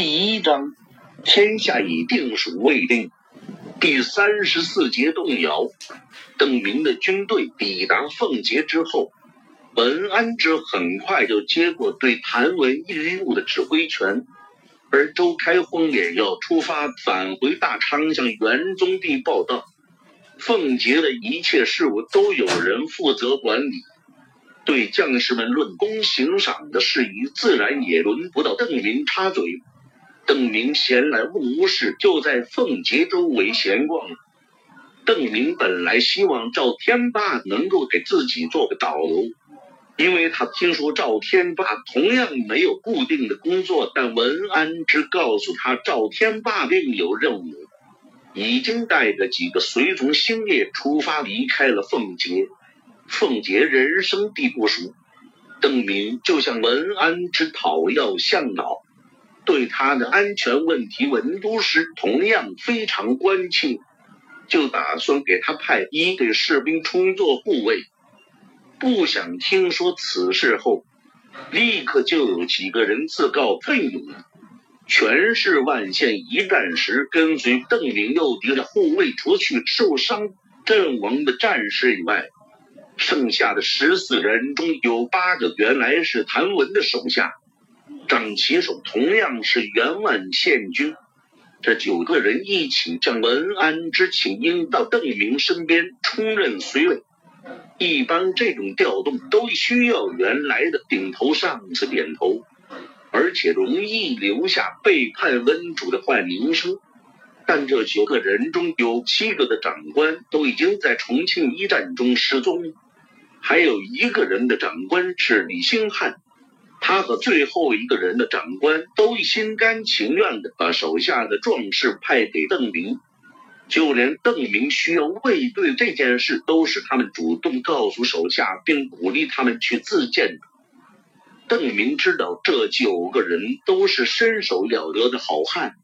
第一章，天下已定属未定。第三十四节动摇。邓明的军队抵达奉节之后，文安之很快就接过对谭文一务的指挥权，而周开荒也要出发返回大昌向元宗帝报道。奉节的一切事务都有人负责管理，对将士们论功行赏的事宜，自然也轮不到邓明插嘴。邓明闲来无事，就在凤节周围闲逛。邓明本来希望赵天霸能够给自己做个导游，因为他听说赵天霸同样没有固定的工作。但文安之告诉他，赵天霸另有任务，已经带着几个随从星夜出发离开了凤节。凤节人生地不熟，邓明就向文安之讨要向导。对他的安全问题，文都师同样非常关切，就打算给他派一队士兵充作护卫。不想听说此事后，立刻就有几个人自告奋勇，全是万县一战时跟随邓明诱敌的护卫，除去受伤阵亡的战士以外，剩下的十四人中有八个原来是谭文的手下。掌旗手同样是员万县军，这九个人一起将文安之请缨到邓明身边充任随卫。一般这种调动都需要原来的顶头上司点头，而且容易留下背叛温主的坏名声。但这九个人中有七个的长官都已经在重庆一战中失踪，还有一个人的长官是李兴汉。他和最后一个人的长官都心甘情愿地把手下的壮士派给邓明，就连邓明需要卫队这件事，都是他们主动告诉手下，并鼓励他们去自荐。邓明知道这九个人都是身手了得的好汉，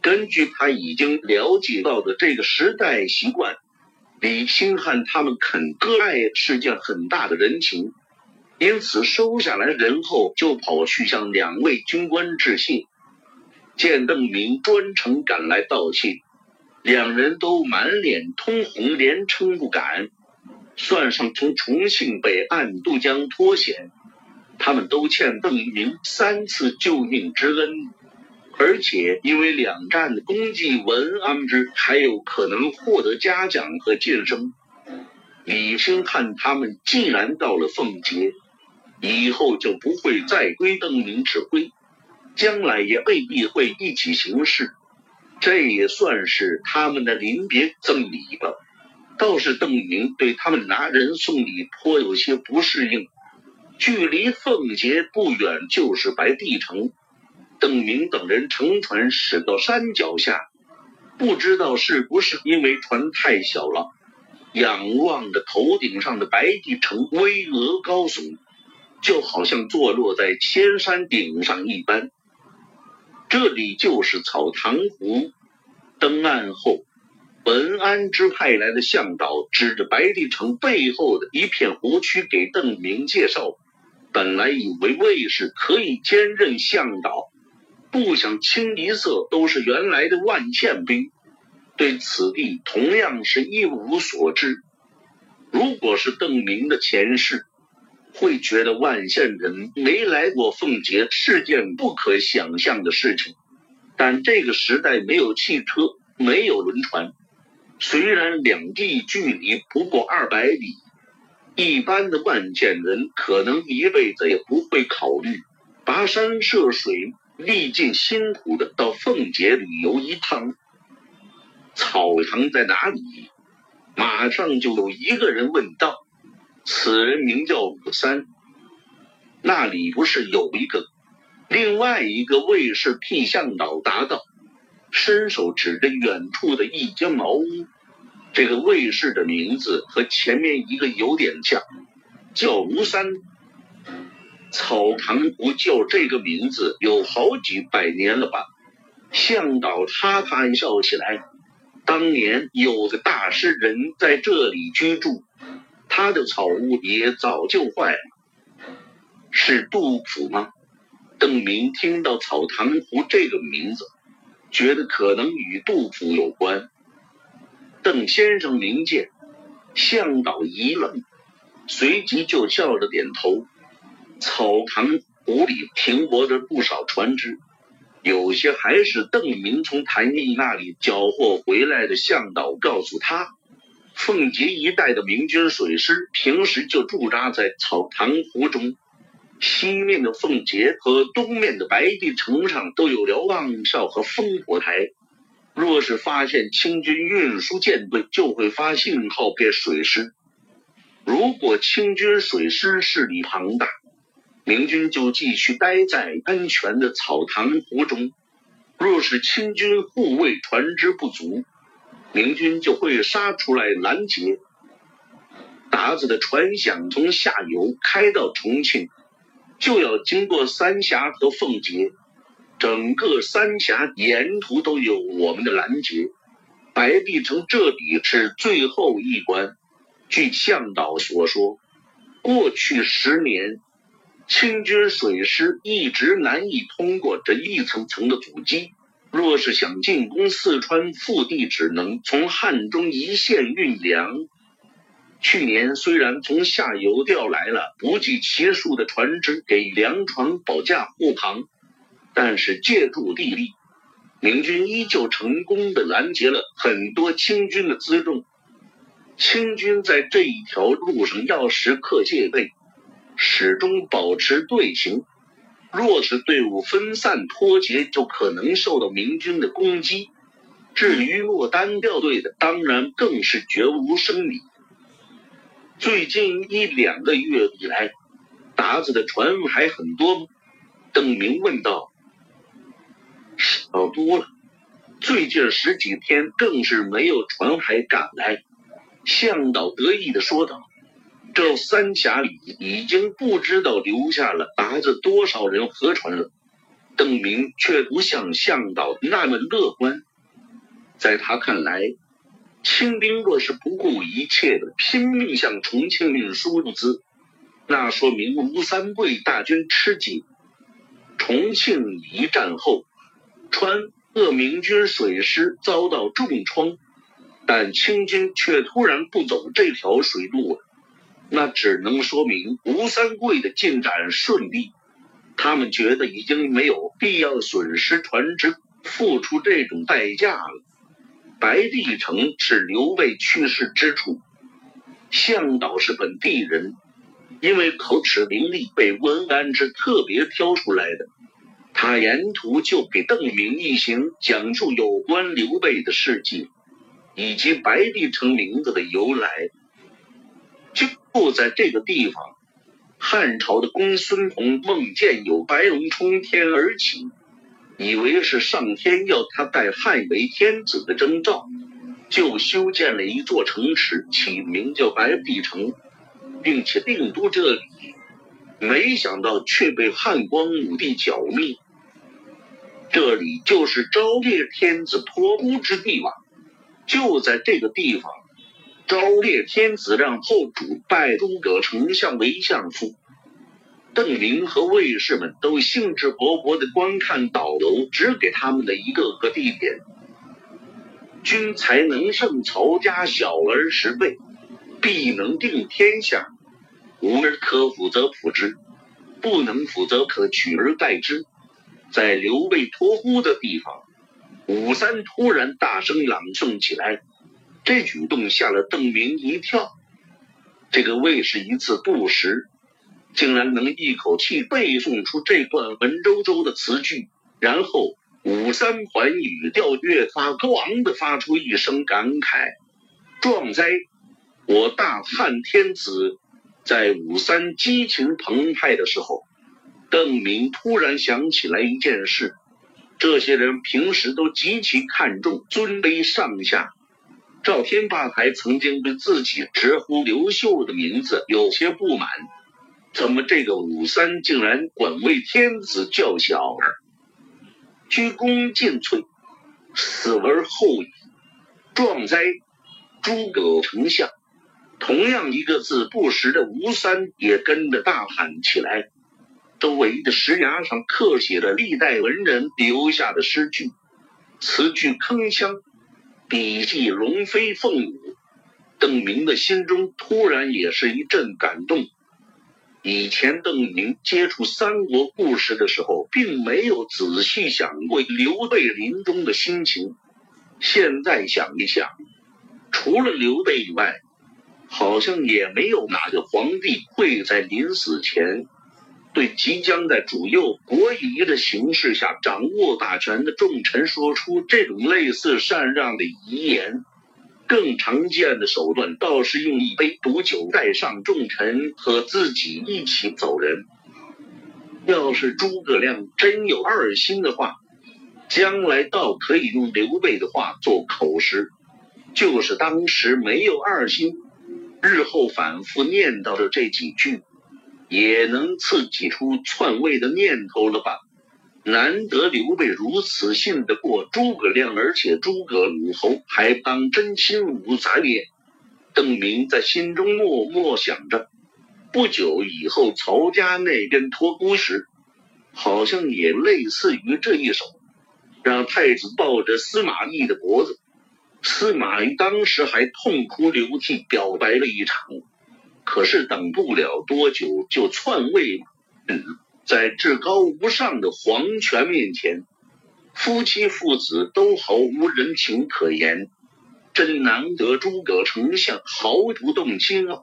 根据他已经了解到的这个时代习惯，李兴汉他们肯割爱是件很大的人情。因此收下来人后，就跑去向两位军官致谢。见邓明专程赶来道谢，两人都满脸通红，连称不敢。算上从重庆北岸渡江脱险，他们都欠邓明三次救命之恩。而且因为两战的功绩，文安之还有可能获得嘉奖和晋升。李兴汉他们既然到了奉节。以后就不会再归邓明指挥，将来也未必会一起行事，这也算是他们的临别赠礼吧。倒是邓明对他们拿人送礼颇有些不适应。距离奉节不远就是白帝城，邓明等人乘船驶到山脚下，不知道是不是因为船太小了，仰望着头顶上的白帝城巍峨高耸。就好像坐落在千山顶上一般。这里就是草堂湖。登岸后，文安之派来的向导指着白帝城背后的一片湖区给邓明介绍。本来以为卫士可以兼任向导，不想清一色都是原来的万县兵，对此地同样是一无所知。如果是邓明的前世。会觉得万县人没来过奉节是件不可想象的事情，但这个时代没有汽车，没有轮船，虽然两地距离不过二百里，一般的万县人可能一辈子也不会考虑跋山涉水、历尽辛苦的到奉节旅游一趟。草堂在哪里？马上就有一个人问道。此人名叫武三，那里不是有一个？另外一个卫士替向导答道，伸手指着远处的一间茅屋。这个卫士的名字和前面一个有点像，叫吴三。草堂不叫这个名字有好几百年了吧？向导哈哈笑起来。当年有个大诗人在这里居住。他的草屋也早就坏了，是杜甫吗？邓明听到草堂湖这个名字，觉得可能与杜甫有关。邓先生明鉴，向导一愣，随即就笑着点头。草堂湖里停泊着不少船只，有些还是邓明从谭毅那里缴获回来的。向导告诉他，奉节一带的明军水师平时就驻扎在草堂湖中。西面的凤节和东面的白帝城上都有瞭望哨和烽火台。若是发现清军运输舰队，就会发信号给水师。如果清军水师势力庞大，明军就继续待在安全的草堂湖中；若是清军护卫船只不足，明军就会杀出来拦截。达子的船想从下游开到重庆。就要经过三峡和奉节，整个三峡沿途都有我们的拦截。白帝城这里是最后一关。据向导所说，过去十年，清军水师一直难以通过这一层层的阻击。若是想进攻四川腹地，只能从汉中一线运粮。去年虽然从下游调来了不计其数的船只给粮船保驾护航，但是借助地利，明军依旧成功的拦截了很多清军的辎重。清军在这一条路上要时刻戒备，始终保持队形。若是队伍分散脱节，就可能受到明军的攻击。至于落单掉队的，当然更是绝无生理。最近一两个月以来，达子的船还很多吗？邓明问道。少多了，最近十几天更是没有船还赶来。向导得意的说道：“这三峡里已经不知道留下了达子多少人和船了。”邓明却不像向导那么乐观，在他看来。清兵若是不顾一切的拼命向重庆运输物资，那说明吴三桂大军吃紧。重庆一战后，川鄂明军水师遭到重创，但清军却突然不走这条水路了，那只能说明吴三桂的进展顺利。他们觉得已经没有必要损失船只，付出这种代价了。白帝城是刘备去世之处，向导是本地人，因为口齿伶俐，被温安之特别挑出来的。他沿途就给邓明一行讲述有关刘备的事迹，以及白帝城名字的由来。就在这个地方，汉朝的公孙弘梦见有白龙冲天而起。以为是上天要他代汉为天子的征兆，就修建了一座城池，起名叫白帝城，并且定都这里。没想到却被汉光武帝剿灭。这里就是昭烈天子托孤之地吧？就在这个地方，昭烈天子让后主拜诸葛丞相为相父。邓明和卫士们都兴致勃勃地观看导游指给他们的一个个地点。君才能胜曹家小儿十倍，必能定天下。无儿可辅则辅之，不能辅则可取而代之。在刘备托孤的地方，武三突然大声朗诵起来，这举动吓了邓明一跳。这个卫士一次不识。竟然能一口气背诵出这段文绉绉的词句，然后五三环语调越发高昂的发出一声感慨：“壮哉！我大汉天子！”在五三激情澎湃的时候，邓明突然想起来一件事：这些人平时都极其看重尊卑上下。赵天霸还曾经对自己直呼刘秀的名字有些不满。怎么这个武三竟然管为天子叫小儿？鞠躬尽瘁，死而后已。壮哉！诸葛丞相。同样一个字不识的吴三也跟着大喊起来。周围的石崖上刻写了历代文人留下的诗句，词句铿锵，笔迹龙飞凤舞。邓明的心中突然也是一阵感动。以前邓明接触三国故事的时候，并没有仔细想过刘备临终的心情。现在想一想，除了刘备以外，好像也没有哪个皇帝会在临死前。对即将在主右国仪的形势下掌握大权的重臣说出这种类似禅让的遗言，更常见的手段倒是用一杯毒酒带上重臣和自己一起走人。要是诸葛亮真有二心的话，将来倒可以用刘备的话做口实，就是当时没有二心，日后反复念叨着这几句。也能刺激出篡位的念头了吧？难得刘备如此信得过诸葛亮，而且诸葛武侯还当真心无杂念。邓明在心中默默想着。不久以后，曹家那边托孤时，好像也类似于这一手，让太子抱着司马懿的脖子。司马懿当时还痛哭流涕，表白了一场。可是等不了多久就篡位，嗯，在至高无上的皇权面前，夫妻父子都毫无人情可言，真难得诸葛丞相毫不动心啊！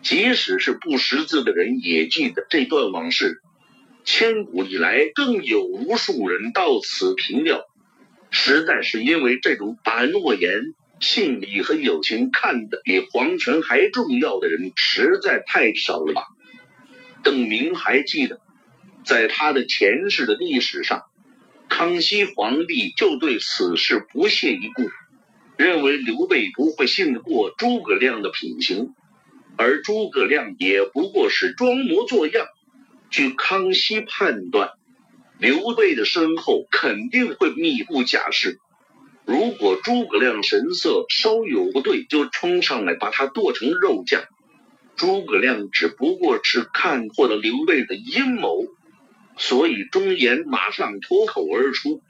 即使是不识字的人也记得这段往事，千古以来更有无数人到此凭吊，实在是因为这种把诺言。信义和友情看得比皇权还重要的人实在太少了吧？邓明还记得，在他的前世的历史上，康熙皇帝就对此事不屑一顾，认为刘备不会信得过诸葛亮的品行，而诸葛亮也不过是装模作样。据康熙判断，刘备的身后肯定会密布甲士。如果诸葛亮神色稍有不对，就冲上来把他剁成肉酱。诸葛亮只不过是看破了刘备的阴谋，所以忠言马上脱口而出。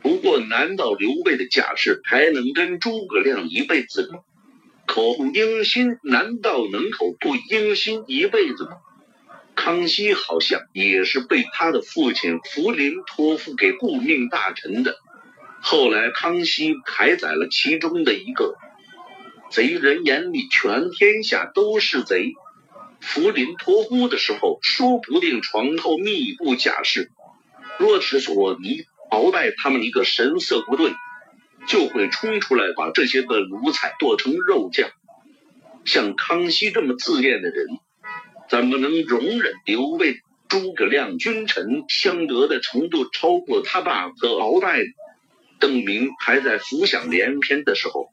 不过，难道刘备的架势还能跟诸葛亮一辈子吗？口不应心，难道能口不应心一辈子吗？康熙好像也是被他的父亲福临托付给顾命大臣的。后来，康熙还宰了其中的一个贼人，眼里全天下都是贼。福临托孤的时候，说不定床头密布甲士。若是索尼、鳌拜他们一个神色不对，就会冲出来把这些个奴才剁成肉酱。像康熙这么自恋的人，怎么能容忍刘备、诸葛亮君臣相得的程度超过他爸和鳌拜？邓明还在浮想联翩的时候，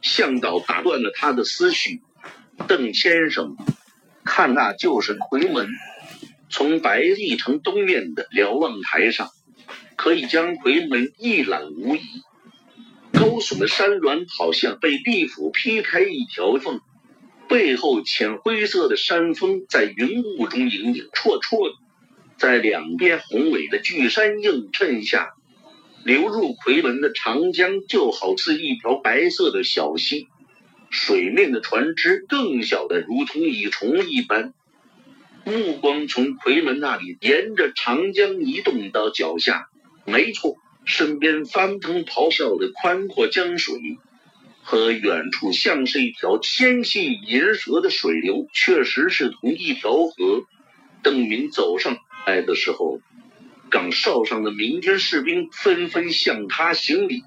向导打断了他的思绪。邓先生，看那就是夔门，从白帝城东面的瞭望台上，可以将夔门一览无遗。高耸的山峦好像被地府劈开一条缝，背后浅灰色的山峰在云雾中影影绰绰，在两边宏伟的巨山映衬下。流入夔门的长江就好似一条白色的小溪，水面的船只更小的如同蚁虫一般。目光从夔门那里沿着长江移动到脚下，没错，身边翻腾咆哮的宽阔江水和远处像是一条纤细银蛇的水流，确实是同一条河。邓明走上来的时候。岗哨上的明军士兵纷纷向他行礼。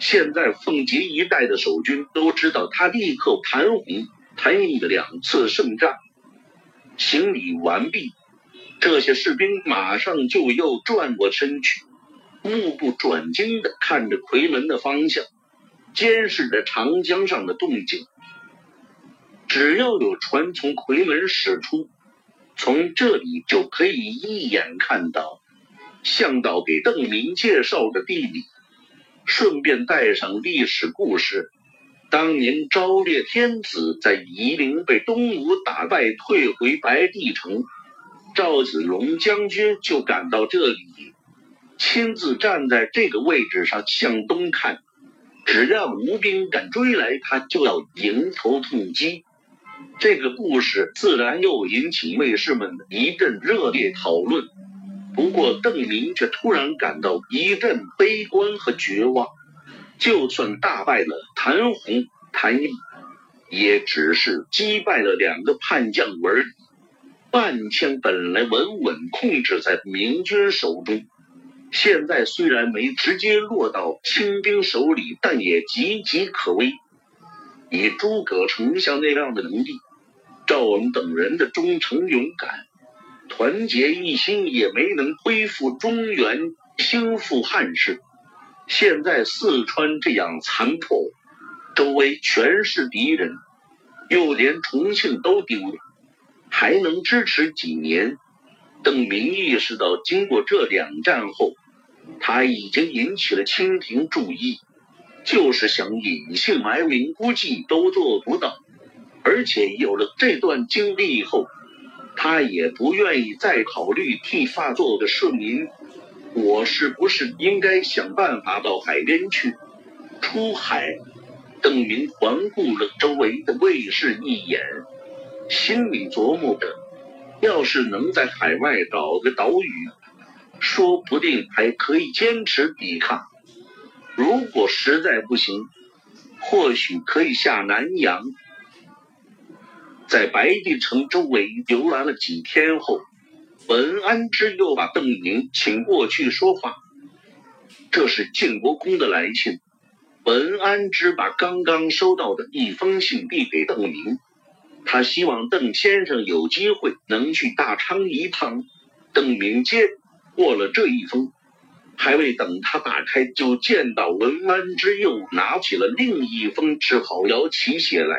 现在奉节一带的守军都知道他立刻盘红、谭毅的两次胜仗。行礼完毕，这些士兵马上就又转过身去，目不转睛地看着夔门的方向，监视着长江上的动静。只要有船从夔门驶出，从这里就可以一眼看到。向导给邓明介绍的地理，顺便带上历史故事。当年昭烈天子在夷陵被东吴打败，退回白帝城，赵子龙将军就赶到这里，亲自站在这个位置上向东看。只要吴兵敢追来，他就要迎头痛击。这个故事自然又引起卫士们一阵热烈讨论。不过邓明却突然感到一阵悲观和绝望。就算大败了谭红、谭毅，也只是击败了两个叛将而已。半枪本来稳稳控制在明军手中，现在虽然没直接落到清兵手里，但也岌岌可危。以诸葛丞相那样的能力。赵文等人的忠诚勇敢、团结一心，也没能恢复中原、兴复汉室。现在四川这样残破，周围全是敌人，又连重庆都丢了，还能支持几年？邓明意识到，经过这两战后，他已经引起了清廷注意，就是想隐姓埋名，估计都做不到。而且有了这段经历以后，他也不愿意再考虑剃发做个市民。我是不是应该想办法到海边去？出海？邓明环顾了周围的卫士一眼，心里琢磨着：要是能在海外找个岛屿，说不定还可以坚持抵抗。如果实在不行，或许可以下南洋。在白帝城周围游览了几天后，文安之又把邓明请过去说话。这是晋国公的来信。文安之把刚刚收到的一封信递给邓明，他希望邓先生有机会能去大昌一趟。邓明接过了这一封，还未等他打开，就见到文安之又拿起了另一封，只好摇起写来。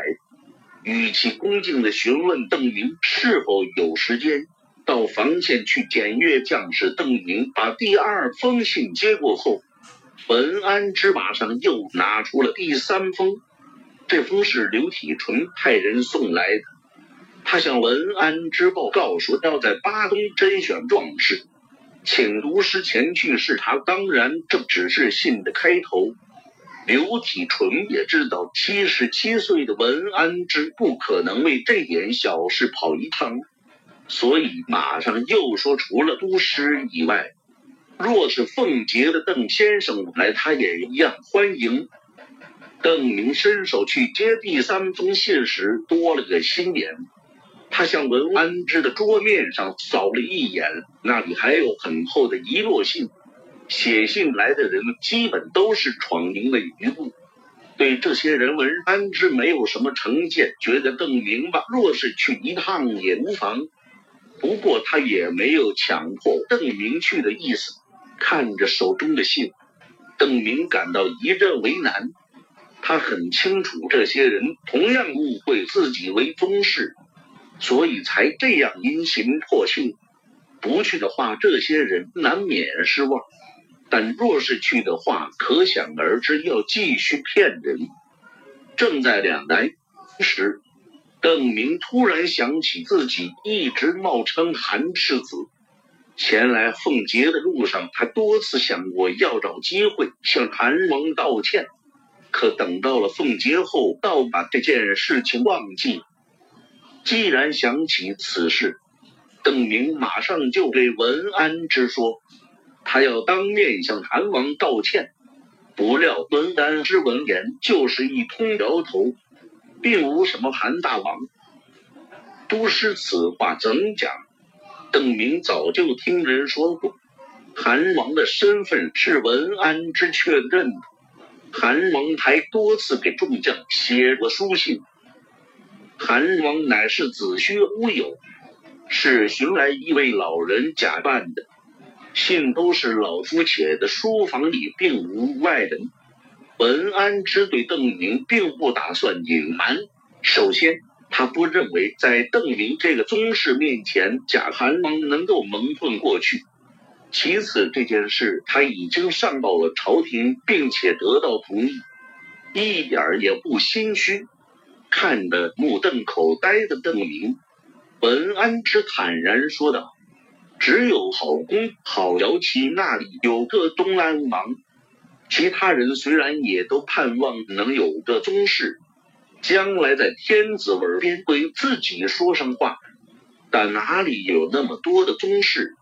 语气恭敬地询问邓明是否有时间到房前去检阅将士。邓明把第二封信接过后，文安之马上又拿出了第三封。这封是刘体纯派人送来的，他向文安之报告说要在巴东甄选壮士，请读师前去视察。当然，这只是信的开头。刘体纯也知道七十七岁的文安之不可能为这点小事跑一趟，所以马上又说，除了都师以外，若是奉节的邓先生来，他也一样欢迎。邓明伸手去接第三封信时，多了个心眼，他向文安之的桌面上扫了一眼，那里还有很厚的一摞信。写信来的人基本都是闯营的余部，对这些人文安之没有什么成见，觉得邓明吧，若是去一趟也无妨。不过他也没有强迫邓明去的意思。看着手中的信，邓明感到一阵为难。他很清楚这些人同样误会自己为宗室，所以才这样殷勤迫切。不去的话，这些人难免失望。但若是去的话，可想而知要继续骗人。正在两难时，邓明突然想起自己一直冒称韩世子前来奉节的路上，他多次想过要找机会向韩王道歉，可等到了奉节后，倒把这件事情忘记。既然想起此事，邓明马上就对文安之说。他要当面向韩王道歉，不料文安之闻言就是一通摇头，并无什么韩大王。都师此话怎讲？邓明早就听人说过，韩王的身份是文安之确认的。韩王还多次给众将写过书信。韩王乃是子虚乌有，是寻来一位老人假扮的。信都是老夫写的，书房里并无外人。文安之对邓明并不打算隐瞒。首先，他不认为在邓明这个宗室面前，贾韩王能够蒙混过去。其次，这件事他已经上报了朝廷，并且得到同意，一点也不心虚。看得目瞪口呆的邓明，文安之坦然说道。只有郝公、郝瑶旗那里有个东安王，其他人虽然也都盼望能有个宗室，将来在天子耳边为自己说上话，但哪里有那么多的宗室？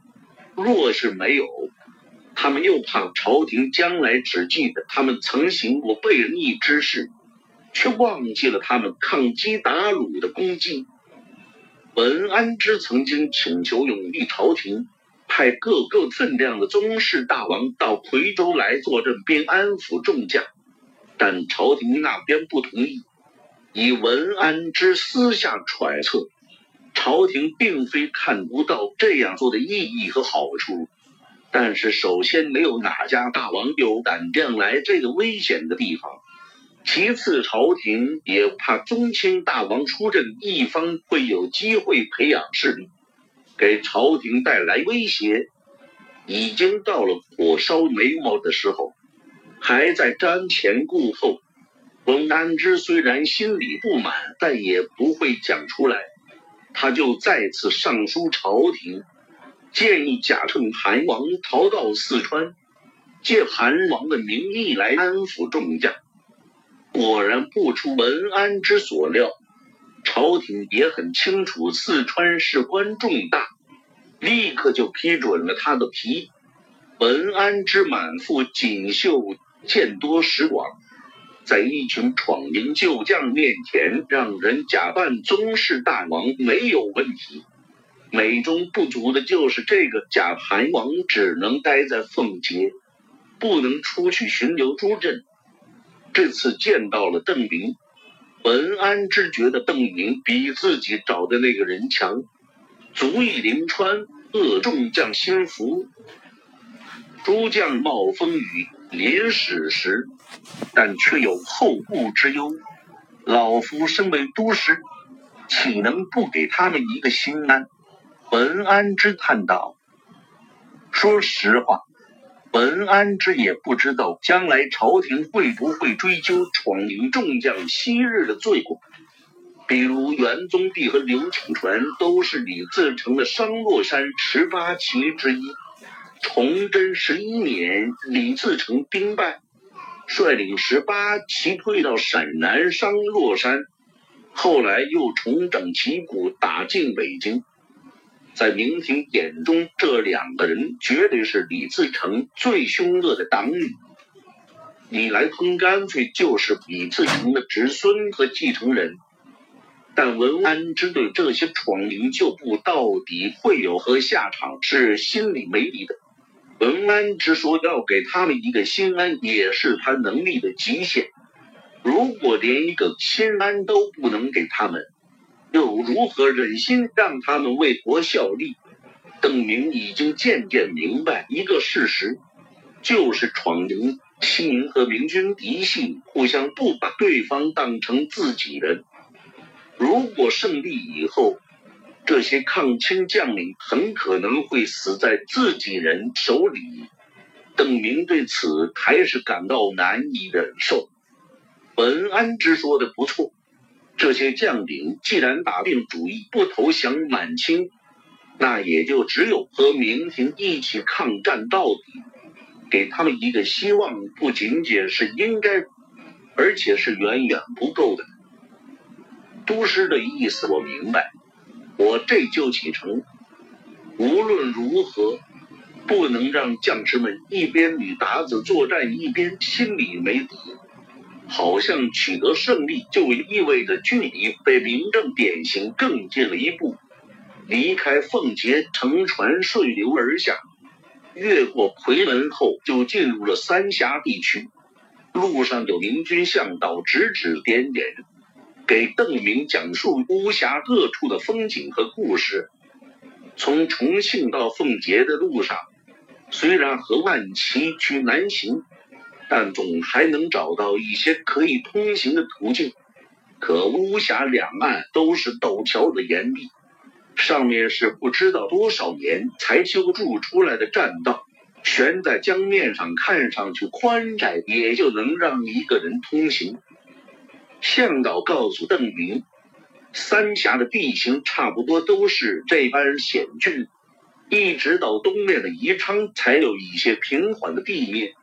若是没有，他们又怕朝廷将来只记得他们曾行过悖逆之事，却忘记了他们抗击鞑虏的功绩。文安之曾经请求永历朝廷派各个分量的宗室大王到夔州来坐镇边安抚众将，但朝廷那边不同意。以文安之私下揣测，朝廷并非看不到这样做的意义和好处，但是首先没有哪家大王有胆量来这个危险的地方。其次，朝廷也怕宗亲大王出阵，一方会有机会培养势力，给朝廷带来威胁。已经到了火烧眉毛的时候，还在瞻前顾后。文安之虽然心里不满，但也不会讲出来。他就再次上书朝廷，建议假称韩王逃到四川，借韩王的名义来安抚众将。果然不出文安之所料，朝廷也很清楚四川事关重大，立刻就批准了他的提议。文安之满腹锦绣，见多识广，在一群闯营旧将面前，让人假扮宗室大王没有问题。美中不足的就是这个假韩王只能待在奉节，不能出去巡游诸镇。这次见到了邓明，文安之觉得邓明比自己找的那个人强，足以临川，恶众将心服。诸将冒风雨临死时，但却有后顾之忧。老夫身为都师，岂能不给他们一个心安？文安之叹道：“说实话。”文安之也不知道将来朝廷会不会追究闯营众将昔日的罪过，比如元宗帝和刘景传都是李自成的商洛山十八旗之一。崇祯十一年，李自成兵败，率领十八旗退到陕南商洛山，后来又重整旗鼓，打进北京。在明廷眼中，这两个人绝对是李自成最凶恶的党羽。李来亨干脆就是李自成的侄孙和继承人。但文安之对这些闯营旧部到底会有何下场，是心里没底的。文安之说要给他们一个心安，也是他能力的极限。如果连一个心安都不能给他们，又如何忍心让他们为国效力？邓明已经渐渐明白一个事实，就是闯营、西营和明军嫡系互相不把对方当成自己人。如果胜利以后，这些抗清将领很可能会死在自己人手里。邓明对此还是感到难以忍受。文安之说的不错。这些将领既然打定主意不投降满清，那也就只有和明廷一起抗战到底。给他们一个希望，不仅仅是应该，而且是远远不够的。都师的意思我明白，我这就启程。无论如何，不能让将士们一边与鞑子作战，一边心里没底。好像取得胜利就意味着距离被明正典型更近了一步。离开奉节，乘船顺流而下，越过夔门后，就进入了三峡地区。路上有明军向导指指点点，给邓明讲述巫峡各处的风景和故事。从重庆到奉节的路上，虽然和万崎岖难行。但总还能找到一些可以通行的途径。可巫峡两岸都是陡峭的岩壁，上面是不知道多少年才修筑出来的栈道，悬在江面上，看上去宽窄，也就能让一个人通行。向导告诉邓明，三峡的地形差不多都是这般险峻，一直到东面的宜昌才有一些平缓的地面。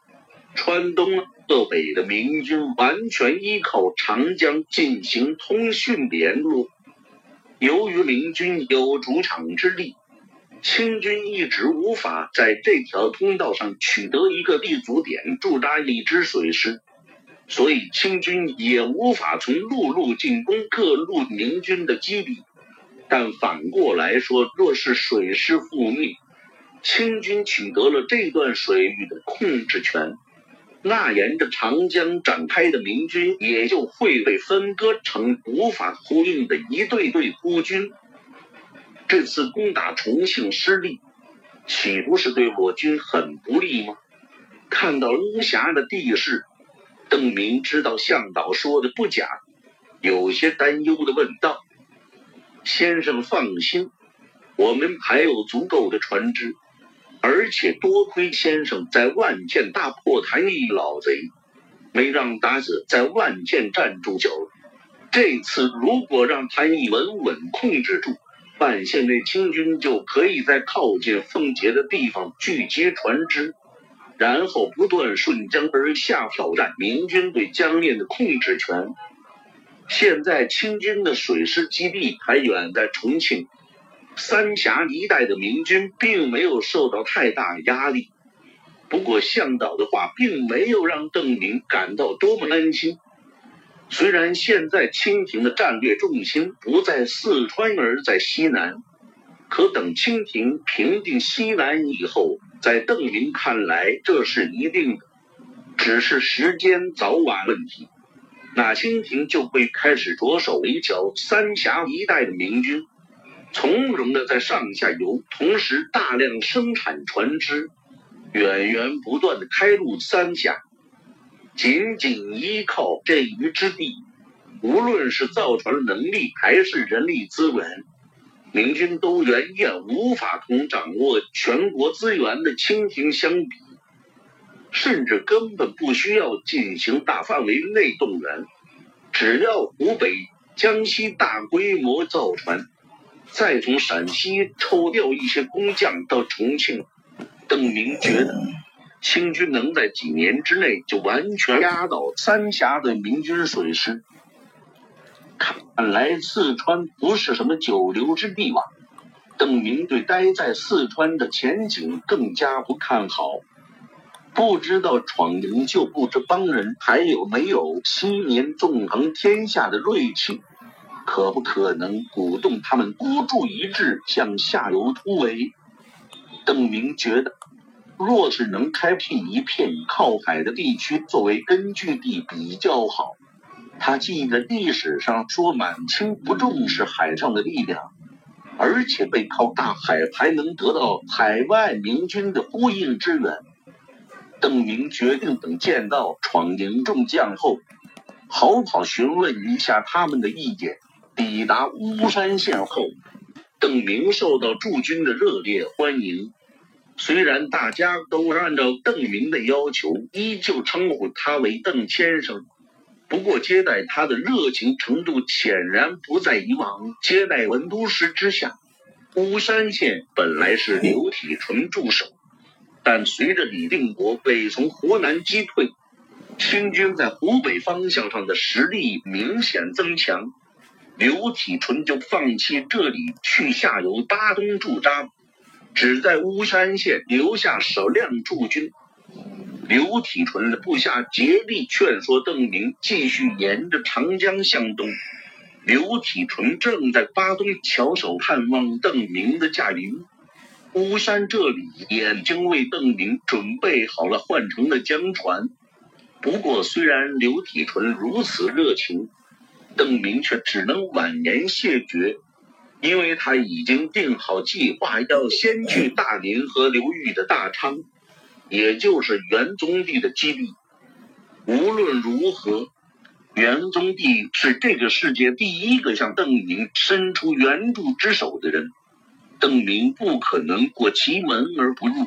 川东鄂北的明军完全依靠长江进行通讯联络。由于明军有主场之力，清军一直无法在这条通道上取得一个立足点驻扎一支水师，所以清军也无法从陆路进攻各路明军的基地。但反过来说，若是水师覆灭，清军取得了这段水域的控制权，那沿着长江展开的明军也就会被分割成无法呼应的一队队孤军。这次攻打重庆失利，岂不是对我军很不利吗？看到巫峡的地势，邓明知道向导说的不假，有些担忧的问道。先生放心，我们还有足够的船只，而且多亏先生在万箭大破谭毅老贼，没让达子在万箭站住脚。这次如果让谭毅稳稳控制住万县内清军，就可以在靠近奉节的地方聚集船只，然后不断顺江而下挑战明军对江面的控制权。现在清军的水师基地还远在重庆，三峡一带的明军并没有受到太大压力。不过向导的话并没有让邓明感到多么安心。虽然现在清廷的战略重心不在四川而在西南，可等清廷平定西南以后，在邓明看来这是一定的，只是时间早晚问题。那清廷就会开始着手围剿三峡一带的明军，从容的在上下游同时大量生产船只，源源不断的开入三峡。仅仅依靠这一之地，无论是造船能力还是人力资源，明军都远远无法同掌握全国资源的清廷相比。甚至根本不需要进行大范围内动员，只要湖北、江西大规模造船，再从陕西抽调一些工匠到重庆，邓明觉得清军能在几年之内就完全压倒三峡的明军水师。看来四川不是什么久留之地吧？邓明对待在四川的前景更加不看好。不知道闯营救部这帮人还有没有昔年纵横天下的锐气？可不可能鼓动他们孤注一掷向下游突围？邓明觉得，若是能开辟一片靠海的地区作为根据地比较好。他记得历史上说满清不重视海上的力量，而且背靠大海还能得到海外明军的呼应支援。邓明决定等见到闯营众将后，好好询问一下他们的意见。抵达巫山县后，邓明受到驻军的热烈欢迎。虽然大家都按照邓明的要求，依旧称呼他为邓先生，不过接待他的热情程度显然不在以往接待文都师之下。巫山县本来是刘体纯驻守。但随着李定国被从湖南击退，清军在湖北方向上的实力明显增强，刘体纯就放弃这里，去下游巴东驻扎，只在巫山县留下少量驻军。刘体纯的部下竭力劝说邓明继续沿着长江向东。刘体纯正在巴东翘首盼望邓明的驾云。巫山这里已经为邓明准备好了换乘的江船，不过虽然刘体纯如此热情，邓明却只能婉言谢绝，因为他已经定好计划，要先去大林河流域的大昌，也就是元宗帝的基地。无论如何，元宗帝是这个世界第一个向邓明伸出援助之手的人。邓明不可能过其门而不入。